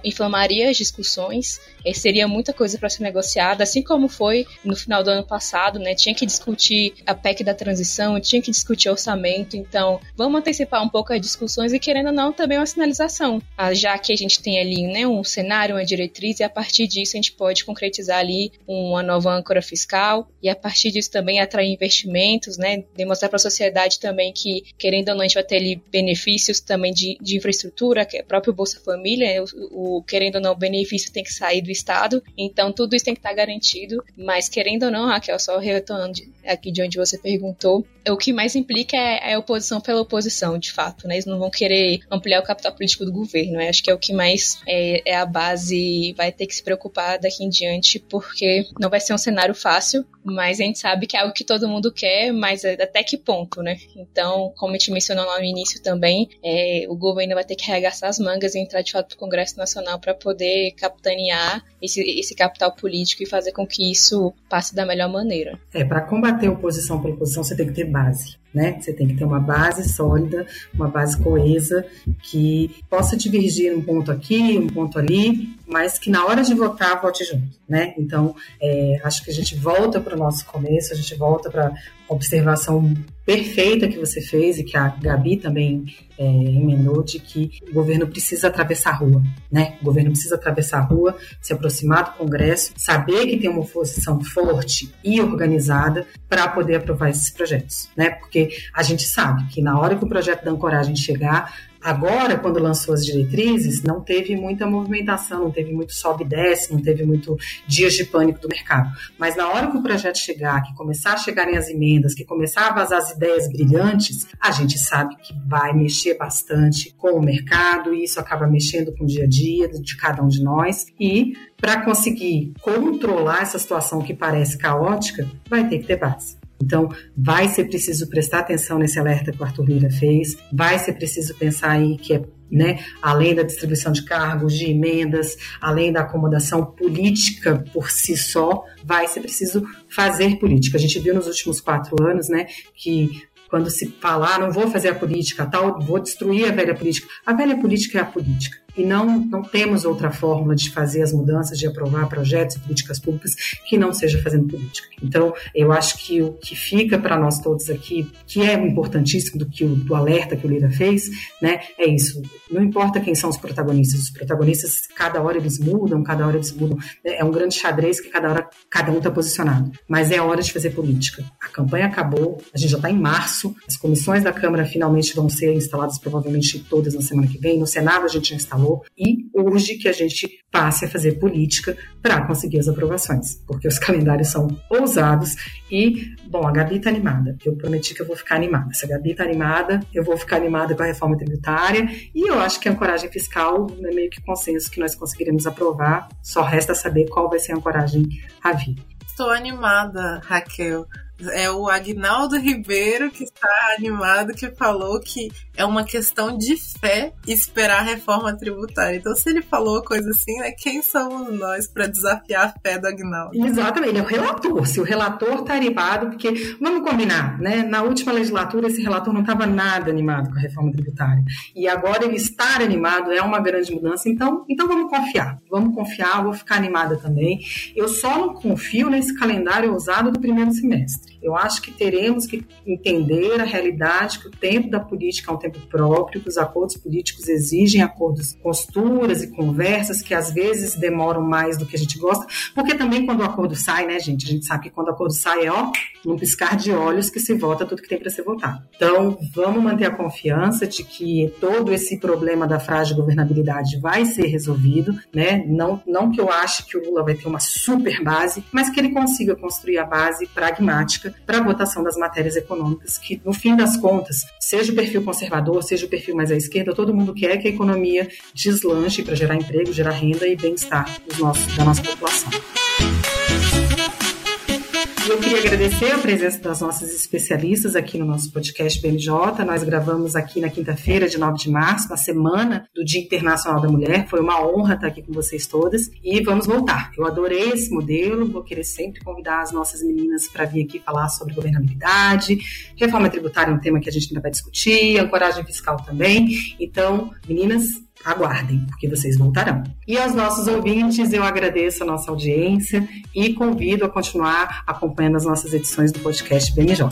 inflamaria as discussões, e seria muita coisa para ser negociada, assim como foi no final do ano passado, né? Tinha que discutir a PEC da transição, tinha que discutir orçamento, então vamos antecipar um pouco as discussões e querendo ou não também uma sinalização, ah, já que a gente tem ali, né, um cenário, uma diretriz e a partir disso a gente pode concretizar ali uma nova âncora fiscal e a partir disso também atrair investimentos, né? Demonstrar para a sociedade também que querendo ou não a gente vai ter ali benefícios também de, de infraestrutura, que é próprio Bolsa Família, o, o, querendo ou não, o benefício tem que sair do Estado. Então, tudo isso tem que estar garantido. Mas, querendo ou não, Raquel, só retornando aqui de onde você perguntou, o que mais implica é, é a oposição pela oposição, de fato. Né? Eles não vão querer ampliar o capital político do governo. Né? Acho que é o que mais é, é a base, vai ter que se preocupar daqui em diante, porque não vai ser um cenário fácil, mas a gente sabe que é algo que todo mundo quer, mas é até que ponto, né? Então, como a gente mencionou lá no início também, é, o governo vai ter que arregaçar as mangas e entrar de fato para o Congresso Nacional para poder capitanear esse, esse capital político e fazer com que isso passe da melhor maneira. É, para combater oposição por oposição, você tem que ter base né? Você tem que ter uma base sólida, uma base coesa, que possa divergir um ponto aqui, um ponto ali, mas que na hora de votar, vote junto, né? Então, é, acho que a gente volta para o nosso começo, a gente volta para a observação perfeita que você fez e que a Gabi também é, emendou de que o governo precisa atravessar a rua, né? O governo precisa atravessar a rua, se aproximar do Congresso, saber que tem uma oposição forte e organizada para poder aprovar esses projetos, né? Porque a gente sabe que na hora que o projeto da ancoragem chegar, Agora, quando lançou as diretrizes, não teve muita movimentação, não teve muito sobe e desce, não teve muito dias de pânico do mercado. Mas na hora que o projeto chegar, que começar a chegarem as emendas, que começar a vazar as ideias brilhantes, a gente sabe que vai mexer bastante com o mercado e isso acaba mexendo com o dia a dia de cada um de nós. E para conseguir controlar essa situação que parece caótica, vai ter que ter base. Então, vai ser preciso prestar atenção nesse alerta que o Arthur Lira fez, vai ser preciso pensar aí que é né, além da distribuição de cargos, de emendas, além da acomodação política por si só, vai ser preciso fazer política. A gente viu nos últimos quatro anos, né, que quando se falar, ah, não vou fazer a política, tal, vou destruir a velha política. A velha política é a política e não, não temos outra fórmula de fazer as mudanças, de aprovar projetos e políticas públicas que não seja fazendo política. Então, eu acho que o que fica para nós todos aqui, que é importantíssimo do que o do alerta que o Lira fez, né, é isso. Não importa quem são os protagonistas, os protagonistas, cada hora eles mudam, cada hora eles mudam. É um grande xadrez que cada hora cada um está posicionado. Mas é hora de fazer política. A campanha acabou, a gente já está em março, as comissões da Câmara finalmente vão ser instaladas, provavelmente todas na semana que vem. No Senado a gente já instalou falou, e urge que a gente passe a fazer política para conseguir as aprovações, porque os [LAUGHS] calendários são ousados e, bom, a Gabi está animada. Eu prometi que eu vou ficar animada. Se a Gabi está animada, eu vou ficar animada com a reforma tributária e eu acho que a ancoragem fiscal é meio que consenso que nós conseguiremos aprovar, só resta saber qual vai ser a ancoragem à vida. Estou animada, Raquel É o Agnaldo Ribeiro que está animado, que falou que é uma questão de fé esperar a reforma tributária. Então, se ele falou coisa assim, né, quem somos nós para desafiar a fé do Agnaldo? Exatamente, ele é o relator. Se o relator está animado, porque, vamos combinar, né? Na última legislatura, esse relator não estava nada animado com a reforma tributária. E agora ele estar animado é uma grande mudança. Então, então vamos confiar. Vamos confiar, vou ficar animada também. Eu só não confio nesse calendário ousado do primeiro semestre. Eu acho que teremos que entender a realidade que o tempo da política é um tempo próprio, que os acordos políticos exigem acordos, posturas e conversas que às vezes demoram mais do que a gente gosta, porque também quando o acordo sai, né, gente, a gente sabe que quando o acordo sai é, ó, num piscar de olhos que se vota tudo que tem para ser votado. Então, vamos manter a confiança de que todo esse problema da frágil governabilidade vai ser resolvido, né? Não, não que eu ache que o Lula vai ter uma super base, mas que ele consiga construir a base pragmática para a votação das matérias econômicas, que no fim das contas, seja o perfil conservador, seja o perfil mais à esquerda, todo mundo quer que a economia deslanche para gerar emprego, gerar renda e bem-estar da nossa população. Eu queria agradecer a presença das nossas especialistas aqui no nosso podcast BNJ. Nós gravamos aqui na quinta-feira, de 9 de março, na semana do Dia Internacional da Mulher. Foi uma honra estar aqui com vocês todas e vamos voltar. Eu adorei esse modelo, vou querer sempre convidar as nossas meninas para vir aqui falar sobre governabilidade. Reforma tributária é um tema que a gente ainda vai discutir, ancoragem fiscal também. Então, meninas, aguardem, porque vocês voltarão. E aos nossos ouvintes, eu agradeço a nossa audiência e convido a continuar acompanhando as nossas edições do podcast BNJ.